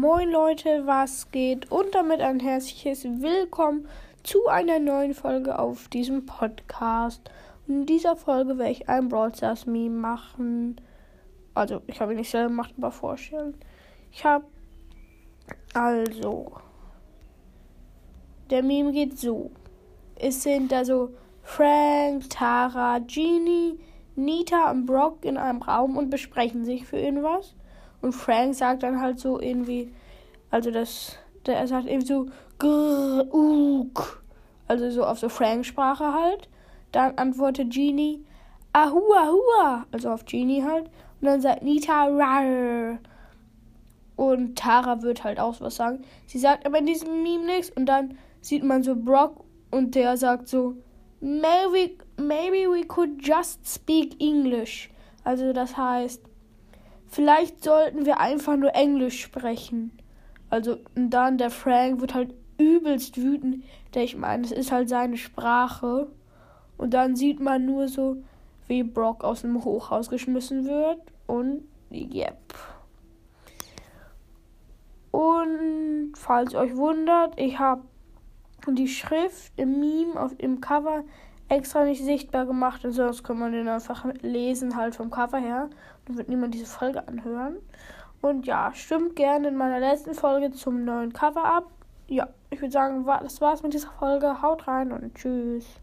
Moin Leute, was geht? Und damit ein herzliches Willkommen zu einer neuen Folge auf diesem Podcast. In dieser Folge werde ich ein Brawl Stars Meme machen. Also, ich habe ihn nicht selber gemacht, aber vorstellen. Ich habe also der Meme geht so. Es sind also Frank, Tara, Genie, Nita und Brock in einem Raum und besprechen sich für irgendwas. Und Frank sagt dann halt so irgendwie, also das, der er sagt irgendwie so, grrr, uk, also so auf so Frank-Sprache halt. Dann antwortet Genie, ahua, ahua, also auf Genie halt. Und dann sagt Nita, rar. Und Tara wird halt auch was sagen. Sie sagt aber in diesem Meme nichts. Und dann sieht man so Brock und der sagt so, maybe, maybe we could just speak English. Also das heißt, vielleicht sollten wir einfach nur Englisch sprechen. Also, und dann der Frank wird halt übelst wütend. Der ich meine, es ist halt seine Sprache. Und dann sieht man nur so, wie Brock aus dem Hochhaus geschmissen wird. Und, yep. Und falls euch wundert, ich habe die Schrift im Meme auf im Cover extra nicht sichtbar gemacht und sonst kann man den einfach lesen halt vom Cover her. Dann wird niemand diese Folge anhören. Und ja, stimmt gerne in meiner letzten Folge zum neuen Cover ab. Ja, ich würde sagen, das war's mit dieser Folge. Haut rein und tschüss.